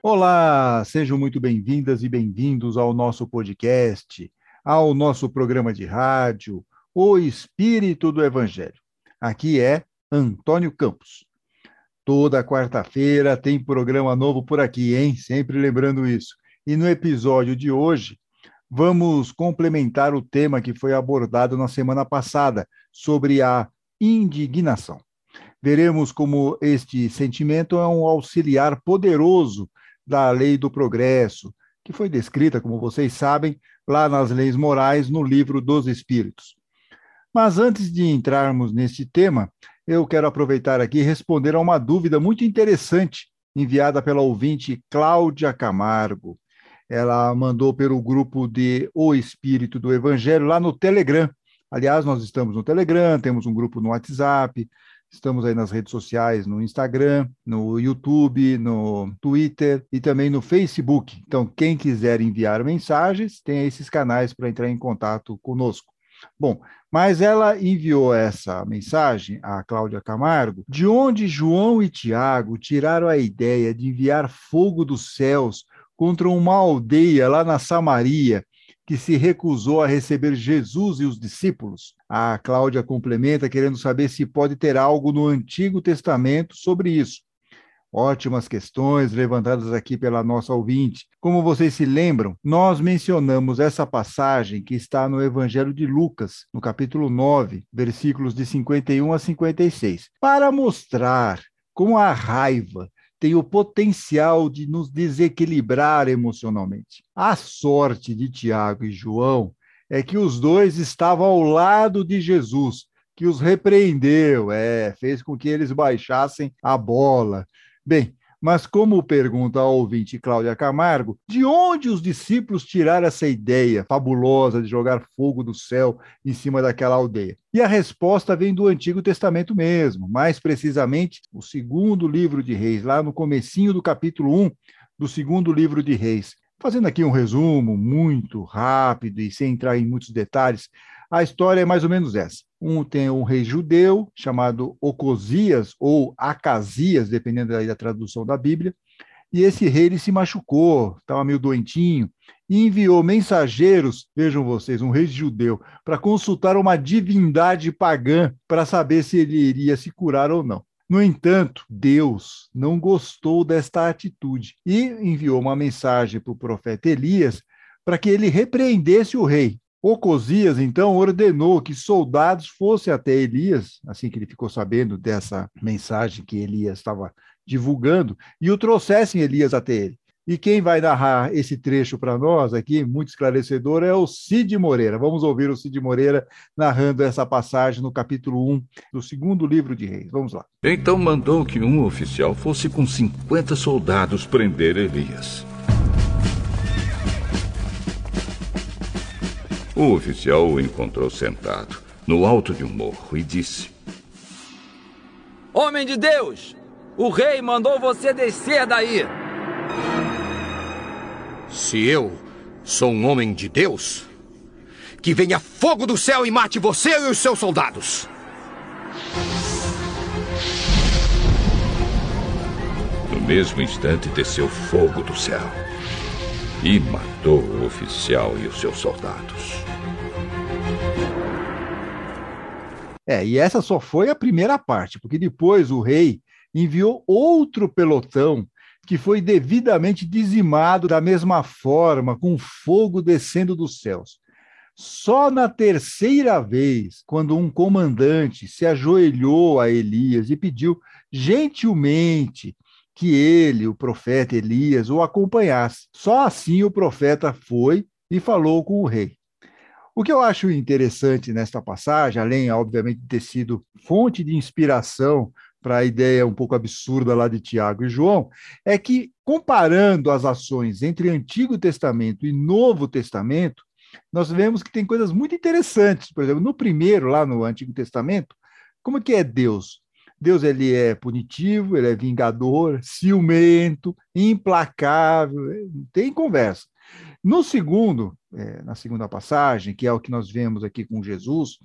Olá, sejam muito bem-vindas e bem-vindos ao nosso podcast, ao nosso programa de rádio, O Espírito do Evangelho. Aqui é Antônio Campos. Toda quarta-feira tem programa novo por aqui, hein? Sempre lembrando isso. E no episódio de hoje, vamos complementar o tema que foi abordado na semana passada sobre a indignação. Veremos como este sentimento é um auxiliar poderoso da lei do progresso, que foi descrita, como vocês sabem, lá nas leis morais no livro dos Espíritos. Mas antes de entrarmos neste tema, eu quero aproveitar aqui e responder a uma dúvida muito interessante enviada pela ouvinte Cláudia Camargo. Ela mandou pelo grupo de O Espírito do Evangelho lá no Telegram. Aliás, nós estamos no Telegram, temos um grupo no WhatsApp, Estamos aí nas redes sociais, no Instagram, no YouTube, no Twitter e também no Facebook. Então, quem quiser enviar mensagens, tem esses canais para entrar em contato conosco. Bom, mas ela enviou essa mensagem, a Cláudia Camargo, de onde João e Tiago tiraram a ideia de enviar fogo dos céus contra uma aldeia lá na Samaria que se recusou a receber Jesus e os discípulos. A Cláudia complementa, querendo saber se pode ter algo no Antigo Testamento sobre isso. Ótimas questões levantadas aqui pela nossa ouvinte. Como vocês se lembram, nós mencionamos essa passagem que está no Evangelho de Lucas, no capítulo 9, versículos de 51 a 56, para mostrar como a raiva tem o potencial de nos desequilibrar emocionalmente. A sorte de Tiago e João é que os dois estavam ao lado de Jesus, que os repreendeu, é, fez com que eles baixassem a bola. Bem, mas como pergunta a ouvinte Cláudia Camargo, de onde os discípulos tiraram essa ideia fabulosa de jogar fogo do céu em cima daquela aldeia? E a resposta vem do Antigo Testamento mesmo, mais precisamente o segundo livro de Reis, lá no comecinho do capítulo 1 do segundo livro de Reis. Fazendo aqui um resumo muito rápido e sem entrar em muitos detalhes, a história é mais ou menos essa. Um tem um rei judeu chamado Ocosias ou Acasias, dependendo da, tradução da Bíblia, e esse rei ele se machucou, estava meio doentinho, e enviou mensageiros, vejam vocês, um rei judeu, para consultar uma divindade pagã para saber se ele iria se curar ou não. No entanto, Deus não gostou desta atitude e enviou uma mensagem para o profeta Elias para que ele repreendesse o rei. Ocosias, então, ordenou que soldados fossem até Elias, assim que ele ficou sabendo dessa mensagem que Elias estava divulgando, e o trouxessem Elias até ele. E quem vai narrar esse trecho para nós aqui, muito esclarecedor, é o Cid Moreira. Vamos ouvir o Cid Moreira narrando essa passagem no capítulo 1 do segundo livro de Reis. Vamos lá. Então mandou que um oficial fosse com 50 soldados prender Elias. O oficial o encontrou sentado no alto de um morro e disse: Homem de Deus, o rei mandou você descer daí. Se eu sou um homem de Deus, que venha fogo do céu e mate você e os seus soldados. No mesmo instante desceu fogo do céu e matou o oficial e os seus soldados. É, e essa só foi a primeira parte, porque depois o rei enviou outro pelotão que foi devidamente dizimado da mesma forma, com fogo descendo dos céus. Só na terceira vez, quando um comandante se ajoelhou a Elias e pediu gentilmente que ele, o profeta Elias, o acompanhasse. Só assim o profeta foi e falou com o rei. O que eu acho interessante nesta passagem, além, obviamente, de ter sido fonte de inspiração para a ideia um pouco absurda lá de Tiago e João, é que, comparando as ações entre Antigo Testamento e Novo Testamento, nós vemos que tem coisas muito interessantes. Por exemplo, no primeiro, lá no Antigo Testamento, como que é Deus? Deus ele é punitivo, ele é vingador, ciumento, implacável, tem conversa. No segundo, é, na segunda passagem, que é o que nós vemos aqui com Jesus,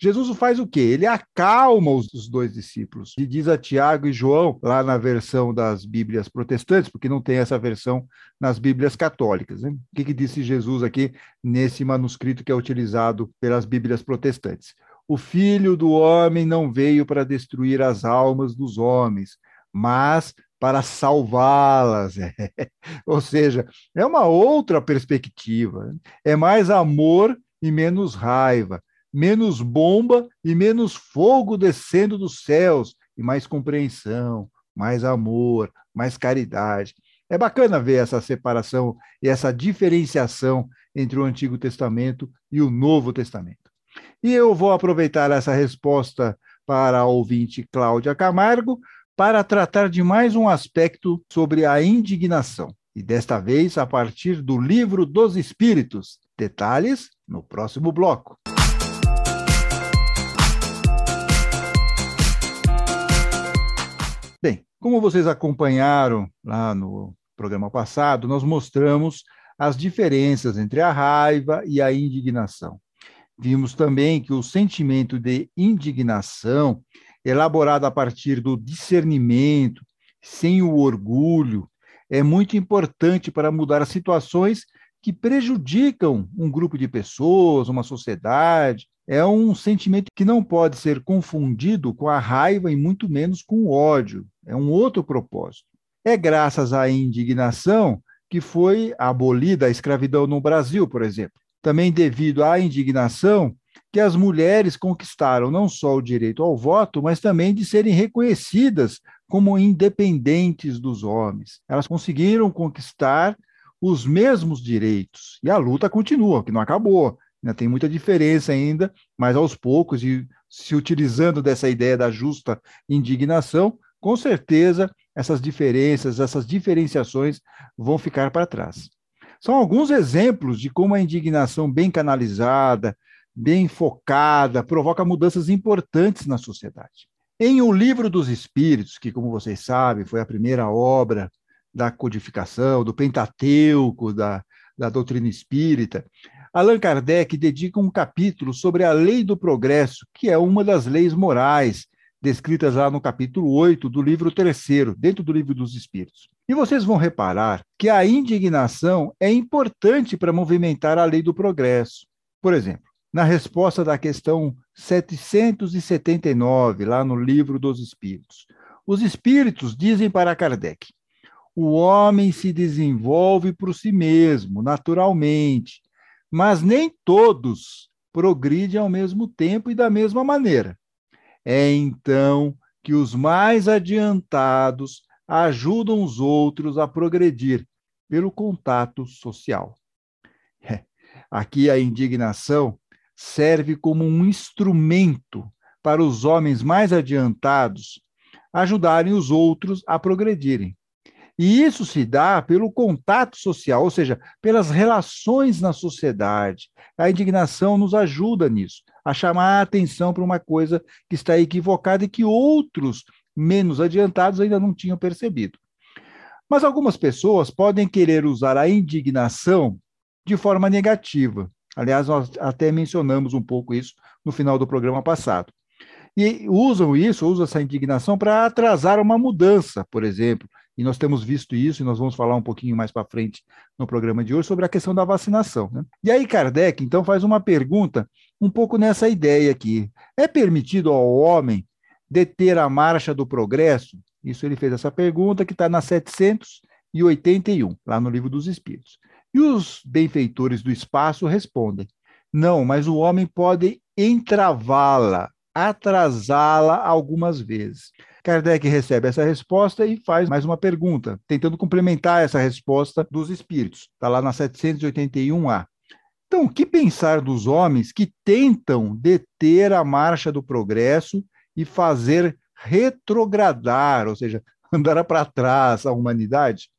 Jesus faz o quê? Ele acalma os, os dois discípulos. E diz a Tiago e João, lá na versão das Bíblias protestantes, porque não tem essa versão nas Bíblias católicas. Né? O que, que disse Jesus aqui nesse manuscrito que é utilizado pelas Bíblias protestantes? O filho do homem não veio para destruir as almas dos homens, mas para salvá-las. Ou seja, é uma outra perspectiva. É mais amor e menos raiva menos bomba e menos fogo descendo dos céus, e mais compreensão, mais amor, mais caridade. É bacana ver essa separação e essa diferenciação entre o Antigo Testamento e o Novo Testamento. E eu vou aproveitar essa resposta para a ouvinte Cláudia Camargo para tratar de mais um aspecto sobre a indignação, e desta vez a partir do Livro dos Espíritos. Detalhes no próximo bloco. Bem, como vocês acompanharam lá no programa passado, nós mostramos as diferenças entre a raiva e a indignação. Vimos também que o sentimento de indignação, elaborado a partir do discernimento, sem o orgulho, é muito importante para mudar situações que prejudicam um grupo de pessoas, uma sociedade, é um sentimento que não pode ser confundido com a raiva e muito menos com o ódio. É um outro propósito. É graças à indignação que foi abolida a escravidão no Brasil, por exemplo. Também devido à indignação que as mulheres conquistaram não só o direito ao voto, mas também de serem reconhecidas como independentes dos homens. Elas conseguiram conquistar os mesmos direitos. E a luta continua, que não acabou. Né? Tem muita diferença ainda, mas aos poucos, e se utilizando dessa ideia da justa indignação, com certeza essas diferenças, essas diferenciações vão ficar para trás. São alguns exemplos de como a indignação bem canalizada, bem focada, provoca mudanças importantes na sociedade. Em O Livro dos Espíritos, que, como vocês sabem, foi a primeira obra da codificação, do Pentateuco, da, da doutrina espírita, Allan Kardec dedica um capítulo sobre a lei do progresso, que é uma das leis morais descritas lá no capítulo 8 do livro terceiro, dentro do livro dos Espíritos. E vocês vão reparar que a indignação é importante para movimentar a lei do progresso. Por exemplo, na resposta da questão 779, lá no livro dos Espíritos, os Espíritos dizem para Kardec: o homem se desenvolve por si mesmo, naturalmente, mas nem todos progridem ao mesmo tempo e da mesma maneira. É então que os mais adiantados ajudam os outros a progredir pelo contato social. É. Aqui a indignação serve como um instrumento para os homens mais adiantados ajudarem os outros a progredirem. E isso se dá pelo contato social, ou seja, pelas relações na sociedade. A indignação nos ajuda nisso, a chamar a atenção para uma coisa que está equivocada e que outros menos adiantados ainda não tinham percebido. Mas algumas pessoas podem querer usar a indignação de forma negativa. Aliás, nós até mencionamos um pouco isso no final do programa passado. E usam isso, usam essa indignação para atrasar uma mudança, por exemplo, e nós temos visto isso, e nós vamos falar um pouquinho mais para frente no programa de hoje sobre a questão da vacinação. Né? E aí, Kardec, então, faz uma pergunta um pouco nessa ideia aqui: é permitido ao homem deter a marcha do progresso? Isso ele fez essa pergunta, que está na 781, lá no Livro dos Espíritos. E os benfeitores do espaço respondem: não, mas o homem pode entravá-la, atrasá-la algumas vezes. Kardec recebe essa resposta e faz mais uma pergunta, tentando complementar essa resposta dos espíritos. Está lá na 781A. Então, o que pensar dos homens que tentam deter a marcha do progresso e fazer retrogradar, ou seja, andar para trás a humanidade?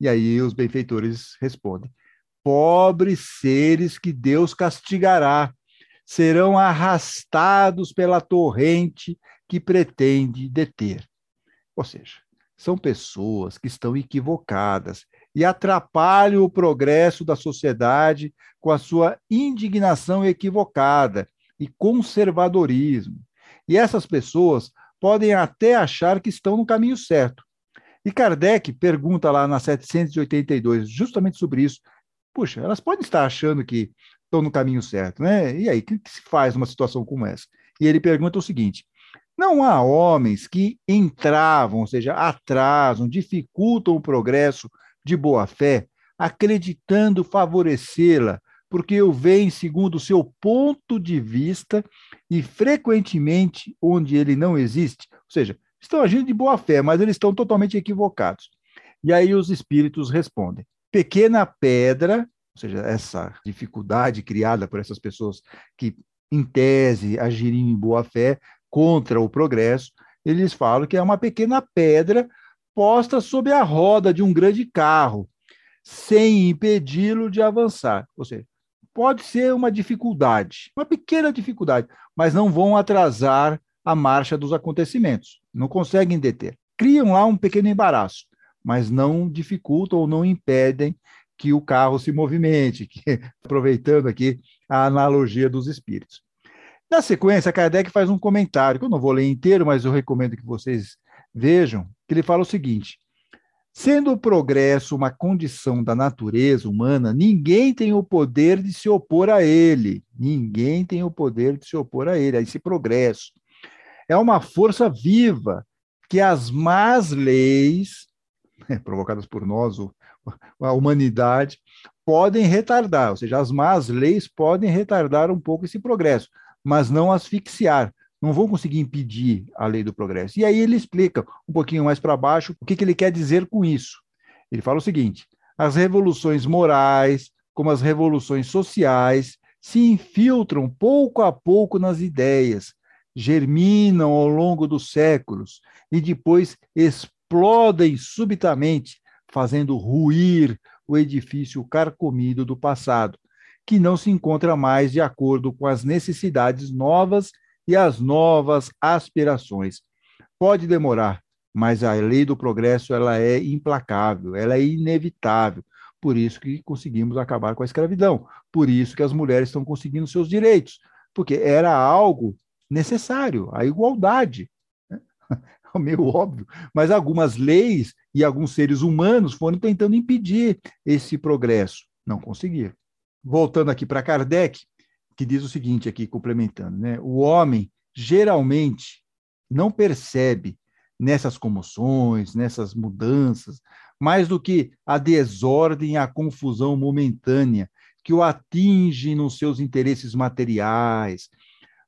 E aí os benfeitores respondem: pobres seres que Deus castigará, serão arrastados pela torrente que pretende deter. Ou seja, são pessoas que estão equivocadas, e atrapalham o progresso da sociedade com a sua indignação equivocada e conservadorismo. E essas pessoas podem até achar que estão no caminho certo. E Kardec pergunta lá na 782, justamente sobre isso. Puxa, elas podem estar achando que estão no caminho certo, né? E aí, o que, que se faz numa situação como essa? E ele pergunta o seguinte: não há homens que entravam, ou seja, atrasam, dificultam o progresso de boa fé, acreditando favorecê-la, porque o veem segundo o seu ponto de vista e frequentemente onde ele não existe. Ou seja, estão agindo de boa fé, mas eles estão totalmente equivocados. E aí os espíritos respondem: pequena pedra, ou seja, essa dificuldade criada por essas pessoas que, em tese, agiriam em boa fé contra o progresso, eles falam que é uma pequena pedra posta sob a roda de um grande carro, sem impedi-lo de avançar. Ou seja, pode ser uma dificuldade, uma pequena dificuldade, mas não vão atrasar a marcha dos acontecimentos, não conseguem deter. Criam lá um pequeno embaraço, mas não dificultam ou não impedem que o carro se movimente, que, aproveitando aqui a analogia dos espíritos. Na sequência, Kardec faz um comentário, que eu não vou ler inteiro, mas eu recomendo que vocês vejam, que ele fala o seguinte: Sendo o progresso uma condição da natureza humana, ninguém tem o poder de se opor a ele. Ninguém tem o poder de se opor a ele, a esse progresso. É uma força viva que as más leis, provocadas por nós, a humanidade, podem retardar, ou seja, as más leis podem retardar um pouco esse progresso, mas não asfixiar, não vão conseguir impedir a lei do progresso. E aí ele explica um pouquinho mais para baixo o que, que ele quer dizer com isso. Ele fala o seguinte: as revoluções morais, como as revoluções sociais, se infiltram pouco a pouco nas ideias, germinam ao longo dos séculos e depois explodem subitamente, fazendo ruir o edifício carcomido do passado, que não se encontra mais de acordo com as necessidades novas e as novas aspirações. Pode demorar, mas a lei do progresso ela é implacável, ela é inevitável. Por isso que conseguimos acabar com a escravidão, por isso que as mulheres estão conseguindo seus direitos, porque era algo necessário, a igualdade. Né? É meio óbvio, mas algumas leis e alguns seres humanos foram tentando impedir esse progresso, não conseguiram. Voltando aqui para Kardec, que diz o seguinte aqui, complementando, né? O homem geralmente não percebe nessas comoções, nessas mudanças, mais do que a desordem e a confusão momentânea que o atinge nos seus interesses materiais.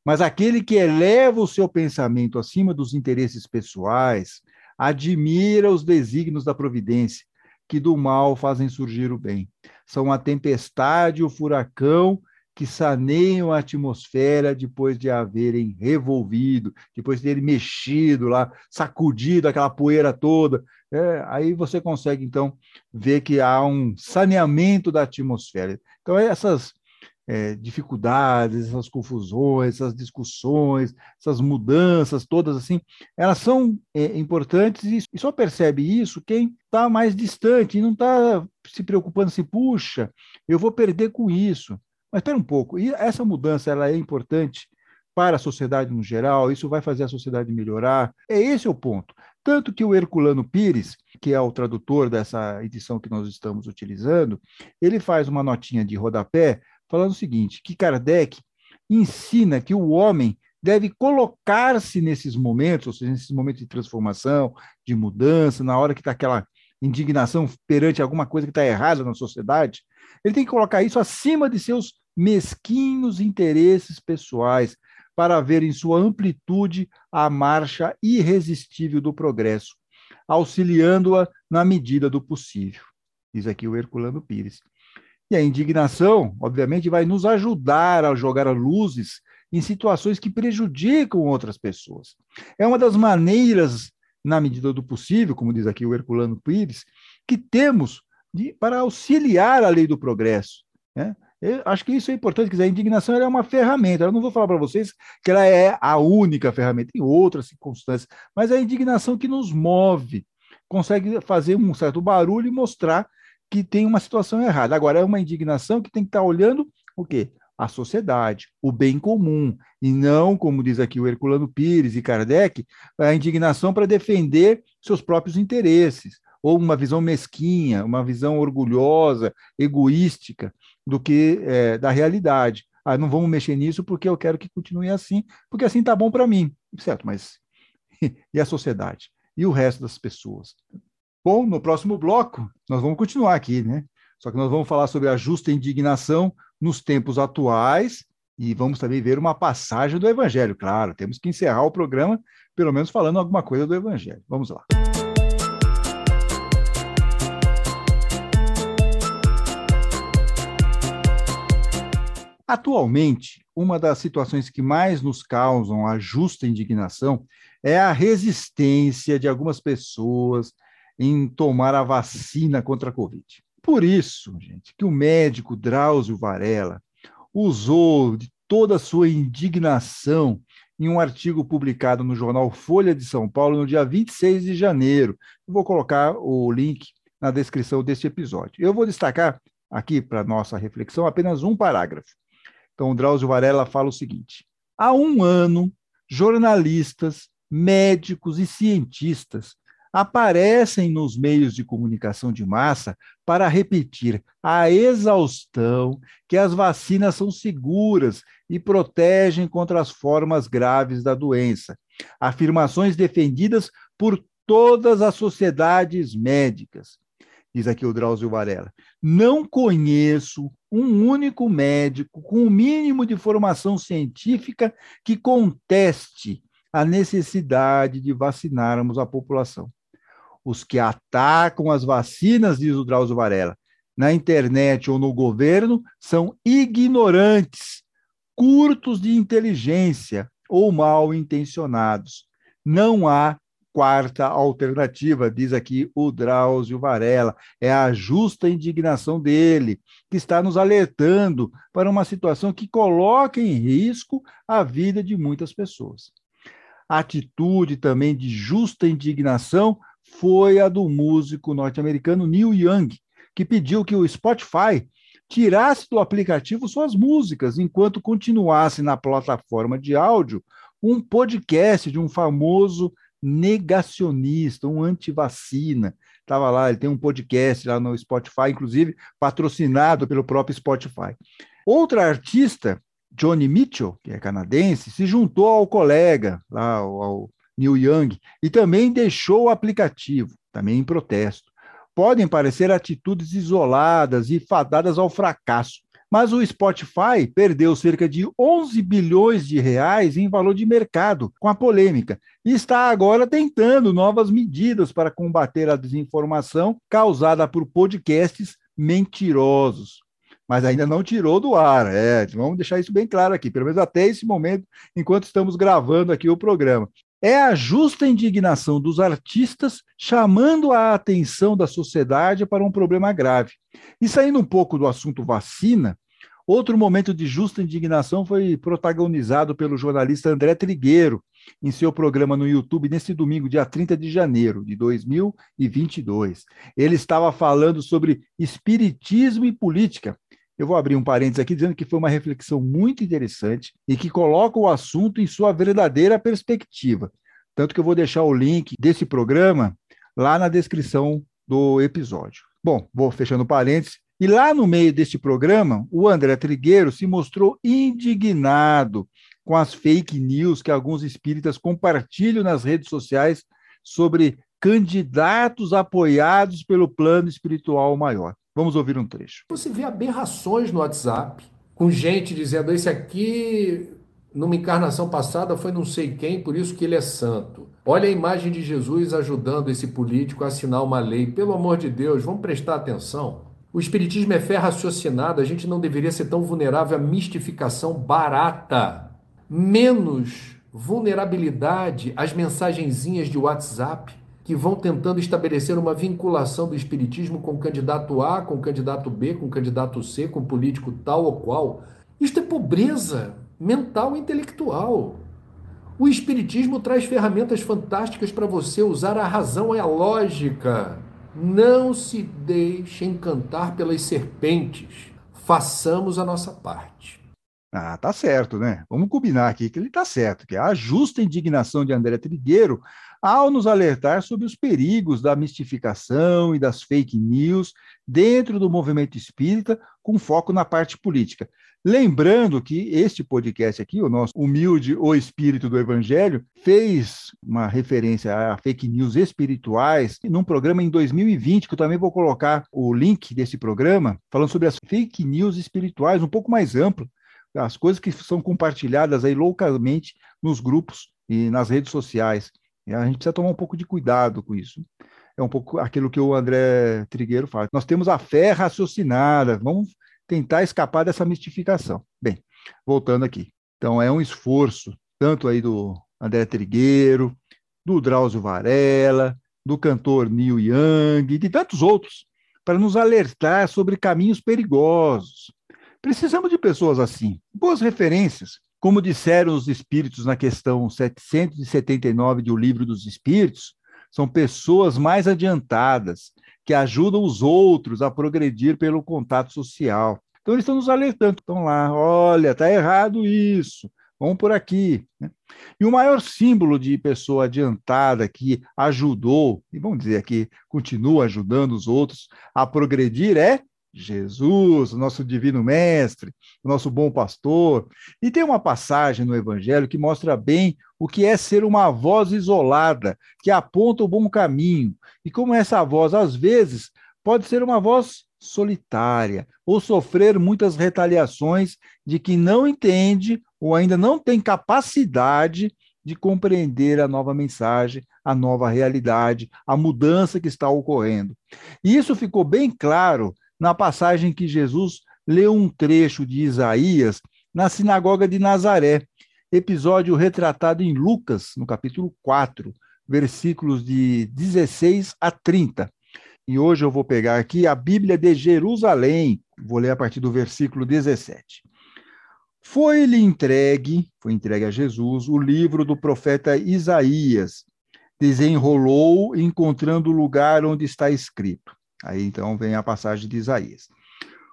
Mas aquele que eleva o seu pensamento acima dos interesses pessoais, admira os desígnios da providência, que do mal fazem surgir o bem. São a tempestade e o furacão que saneiam a atmosfera depois de haverem revolvido, depois de terem mexido lá, sacudido aquela poeira toda. É, aí você consegue, então, ver que há um saneamento da atmosfera. Então, essas é, dificuldades, essas confusões, essas discussões, essas mudanças todas assim, elas são é, importantes e só percebe isso quem está mais distante e não está se preocupando se, puxa, eu vou perder com isso. Mas espera um pouco, e essa mudança ela é importante para a sociedade no geral, isso vai fazer a sociedade melhorar. É esse o ponto. Tanto que o Herculano Pires, que é o tradutor dessa edição que nós estamos utilizando, ele faz uma notinha de rodapé falando o seguinte, que Kardec ensina que o homem deve colocar-se nesses momentos, ou seja, nesses momentos de transformação, de mudança, na hora que está aquela indignação perante alguma coisa que está errada na sociedade, ele tem que colocar isso acima de seus mesquinhos interesses pessoais, para ver em sua amplitude a marcha irresistível do progresso, auxiliando-a na medida do possível. Diz aqui o Herculano Pires. E a indignação, obviamente, vai nos ajudar a jogar luzes em situações que prejudicam outras pessoas. É uma das maneiras, na medida do possível, como diz aqui o Herculano Pires, que temos de, para auxiliar a lei do progresso. Né? Eu acho que isso é importante, dizer, a indignação é uma ferramenta. Eu não vou falar para vocês que ela é a única ferramenta, em outras circunstâncias, mas é a indignação que nos move, consegue fazer um certo barulho e mostrar que tem uma situação errada. Agora, é uma indignação que tem que estar olhando o quê? A sociedade, o bem comum, e não, como diz aqui o Herculano Pires e Kardec, a indignação para defender seus próprios interesses, ou uma visão mesquinha, uma visão orgulhosa, egoística do que é, da realidade. Ah, não vamos mexer nisso porque eu quero que continue assim, porque assim está bom para mim. Certo, mas e a sociedade? E o resto das pessoas? Bom, no próximo bloco, nós vamos continuar aqui, né? Só que nós vamos falar sobre a justa indignação nos tempos atuais e vamos também ver uma passagem do Evangelho. Claro, temos que encerrar o programa, pelo menos falando alguma coisa do Evangelho. Vamos lá. Atualmente, uma das situações que mais nos causam a justa indignação é a resistência de algumas pessoas em tomar a vacina contra a Covid. Por isso, gente, que o médico Drauzio Varela usou de toda a sua indignação em um artigo publicado no jornal Folha de São Paulo no dia 26 de janeiro. Eu vou colocar o link na descrição deste episódio. Eu vou destacar aqui para nossa reflexão apenas um parágrafo. Então, o Drauzio Varela fala o seguinte: há um ano, jornalistas, médicos e cientistas aparecem nos meios de comunicação de massa para repetir a exaustão que as vacinas são seguras e protegem contra as formas graves da doença. Afirmações defendidas por todas as sociedades médicas diz aqui o Drauzio Varela. Não conheço um único médico com o mínimo de formação científica que conteste a necessidade de vacinarmos a população. Os que atacam as vacinas, diz o Drauzio Varela, na internet ou no governo, são ignorantes, curtos de inteligência ou mal intencionados. Não há quarta alternativa, diz aqui o Drauzio Varela, é a justa indignação dele, que está nos alertando para uma situação que coloca em risco a vida de muitas pessoas. Atitude também de justa indignação foi a do músico norte-americano Neil Young, que pediu que o Spotify tirasse do aplicativo suas músicas enquanto continuasse na plataforma de áudio um podcast de um famoso negacionista, um antivacina. Estava lá, ele tem um podcast lá no Spotify, inclusive patrocinado pelo próprio Spotify. Outra artista, Johnny Mitchell, que é canadense, se juntou ao colega, lá, ao Neil Young, e também deixou o aplicativo, também em protesto. Podem parecer atitudes isoladas e fadadas ao fracasso, mas o Spotify perdeu cerca de 11 bilhões de reais em valor de mercado com a polêmica e está agora tentando novas medidas para combater a desinformação causada por podcasts mentirosos. Mas ainda não tirou do ar, é, vamos deixar isso bem claro aqui, pelo menos até esse momento, enquanto estamos gravando aqui o programa é a justa indignação dos artistas chamando a atenção da sociedade para um problema grave. E saindo um pouco do assunto vacina, outro momento de justa indignação foi protagonizado pelo jornalista André Trigueiro em seu programa no YouTube nesse domingo, dia 30 de janeiro de 2022. Ele estava falando sobre espiritismo e política, eu vou abrir um parênteses aqui dizendo que foi uma reflexão muito interessante e que coloca o assunto em sua verdadeira perspectiva. Tanto que eu vou deixar o link desse programa lá na descrição do episódio. Bom, vou fechando parênteses. E lá no meio deste programa, o André Trigueiro se mostrou indignado com as fake news que alguns espíritas compartilham nas redes sociais sobre candidatos apoiados pelo plano espiritual maior. Vamos ouvir um trecho. Você vê aberrações no WhatsApp, com gente dizendo: esse aqui, numa encarnação passada, foi não sei quem, por isso que ele é santo. Olha a imagem de Jesus ajudando esse político a assinar uma lei. Pelo amor de Deus, vamos prestar atenção. O Espiritismo é fé raciocinada, a gente não deveria ser tão vulnerável à mistificação barata. Menos vulnerabilidade às mensagenzinhas de WhatsApp que vão tentando estabelecer uma vinculação do espiritismo com o candidato A, com o candidato B, com o candidato C, com o político tal ou qual. Isto é pobreza mental e intelectual. O espiritismo traz ferramentas fantásticas para você usar a razão e a lógica. Não se deixe encantar pelas serpentes. Façamos a nossa parte. Ah, tá certo, né? Vamos combinar aqui que ele tá certo, que a justa indignação de André Trigueiro ao nos alertar sobre os perigos da mistificação e das fake news dentro do movimento espírita, com foco na parte política. Lembrando que este podcast aqui, o nosso humilde O Espírito do Evangelho, fez uma referência a fake news espirituais num programa em 2020, que eu também vou colocar o link desse programa, falando sobre as fake news espirituais, um pouco mais amplo, as coisas que são compartilhadas aí loucamente nos grupos e nas redes sociais. E a gente precisa tomar um pouco de cuidado com isso. É um pouco aquilo que o André Trigueiro fala. Nós temos a fé raciocinada, vamos tentar escapar dessa mistificação. Bem, voltando aqui. Então, é um esforço, tanto aí do André Trigueiro, do Drauzio Varela, do cantor Neil Young e de tantos outros, para nos alertar sobre caminhos perigosos. Precisamos de pessoas assim, boas referências, como disseram os espíritos na questão 779 de O Livro dos Espíritos, são pessoas mais adiantadas, que ajudam os outros a progredir pelo contato social. Então, eles estão nos alertando, estão lá, olha, está errado isso, vamos por aqui. Né? E o maior símbolo de pessoa adiantada que ajudou, e vamos dizer aqui, continua ajudando os outros a progredir é Jesus, o nosso divino mestre, o nosso bom pastor. E tem uma passagem no Evangelho que mostra bem o que é ser uma voz isolada, que aponta o bom caminho. E como essa voz, às vezes, pode ser uma voz solitária, ou sofrer muitas retaliações de quem não entende ou ainda não tem capacidade de compreender a nova mensagem, a nova realidade, a mudança que está ocorrendo. E isso ficou bem claro na passagem que Jesus leu um trecho de Isaías na sinagoga de Nazaré, episódio retratado em Lucas, no capítulo 4, versículos de 16 a 30. E hoje eu vou pegar aqui a Bíblia de Jerusalém, vou ler a partir do versículo 17. Foi-lhe entregue, foi entregue a Jesus, o livro do profeta Isaías. Desenrolou, encontrando o lugar onde está escrito. Aí então vem a passagem de Isaías.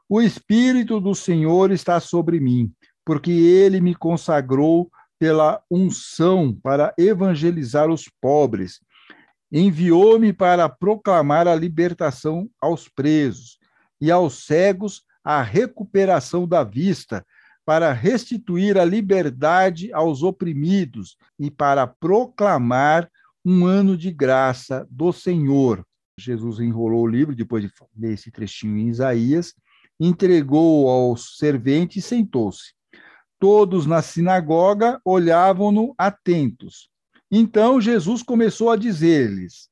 O Espírito do Senhor está sobre mim, porque ele me consagrou pela unção para evangelizar os pobres. Enviou-me para proclamar a libertação aos presos e aos cegos a recuperação da vista, para restituir a liberdade aos oprimidos e para proclamar um ano de graça do Senhor. Jesus enrolou o livro, depois de ler esse trechinho em Isaías, entregou ao servente e sentou-se. Todos na sinagoga olhavam-no atentos. Então Jesus começou a dizer-lhes: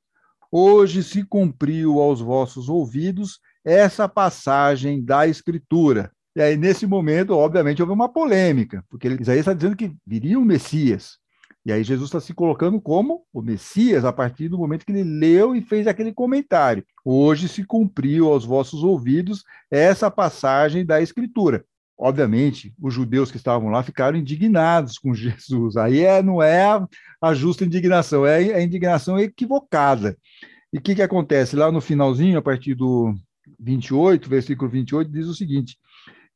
Hoje se cumpriu aos vossos ouvidos essa passagem da Escritura. E aí, nesse momento, obviamente, houve uma polêmica, porque Isaías está dizendo que viria um Messias. E aí Jesus está se colocando como o Messias a partir do momento que ele leu e fez aquele comentário. Hoje se cumpriu aos vossos ouvidos essa passagem da Escritura. Obviamente, os judeus que estavam lá ficaram indignados com Jesus. Aí é, não é a, a justa indignação, é a indignação equivocada. E o que, que acontece? Lá no finalzinho, a partir do 28, versículo 28, diz o seguinte: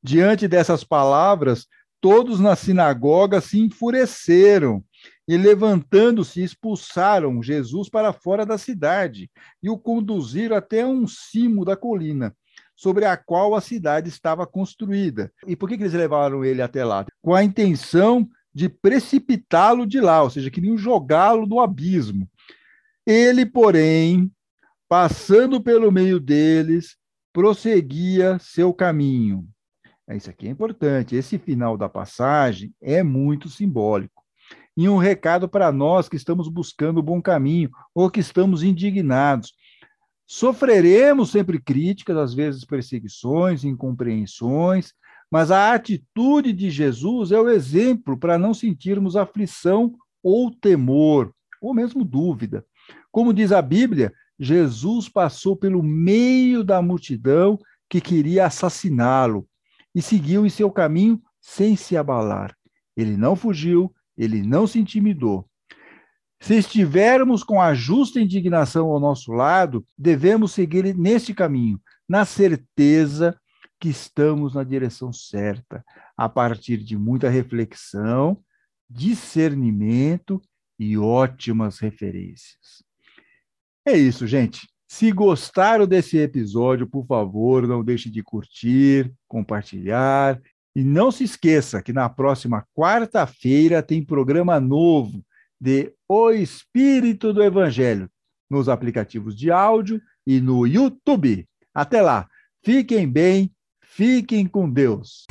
Diante dessas palavras, todos na sinagoga se enfureceram e levantando-se, expulsaram Jesus para fora da cidade e o conduziram até um cimo da colina, sobre a qual a cidade estava construída. E por que, que eles levaram ele até lá? Com a intenção de precipitá-lo de lá, ou seja, queriam jogá-lo no abismo. Ele, porém, passando pelo meio deles, prosseguia seu caminho. Isso aqui é importante. Esse final da passagem é muito simbólico e um recado para nós que estamos buscando o bom caminho ou que estamos indignados. Sofreremos sempre críticas, às vezes perseguições, incompreensões, mas a atitude de Jesus é o exemplo para não sentirmos aflição ou temor, ou mesmo dúvida. Como diz a Bíblia, Jesus passou pelo meio da multidão que queria assassiná-lo e seguiu em seu caminho sem se abalar. Ele não fugiu, ele não se intimidou. Se estivermos com a justa indignação ao nosso lado, devemos seguir neste caminho, na certeza que estamos na direção certa, a partir de muita reflexão, discernimento e ótimas referências. É isso, gente. Se gostaram desse episódio, por favor, não deixe de curtir, compartilhar. E não se esqueça que na próxima quarta-feira tem programa novo de O Espírito do Evangelho nos aplicativos de áudio e no YouTube. Até lá. Fiquem bem, fiquem com Deus.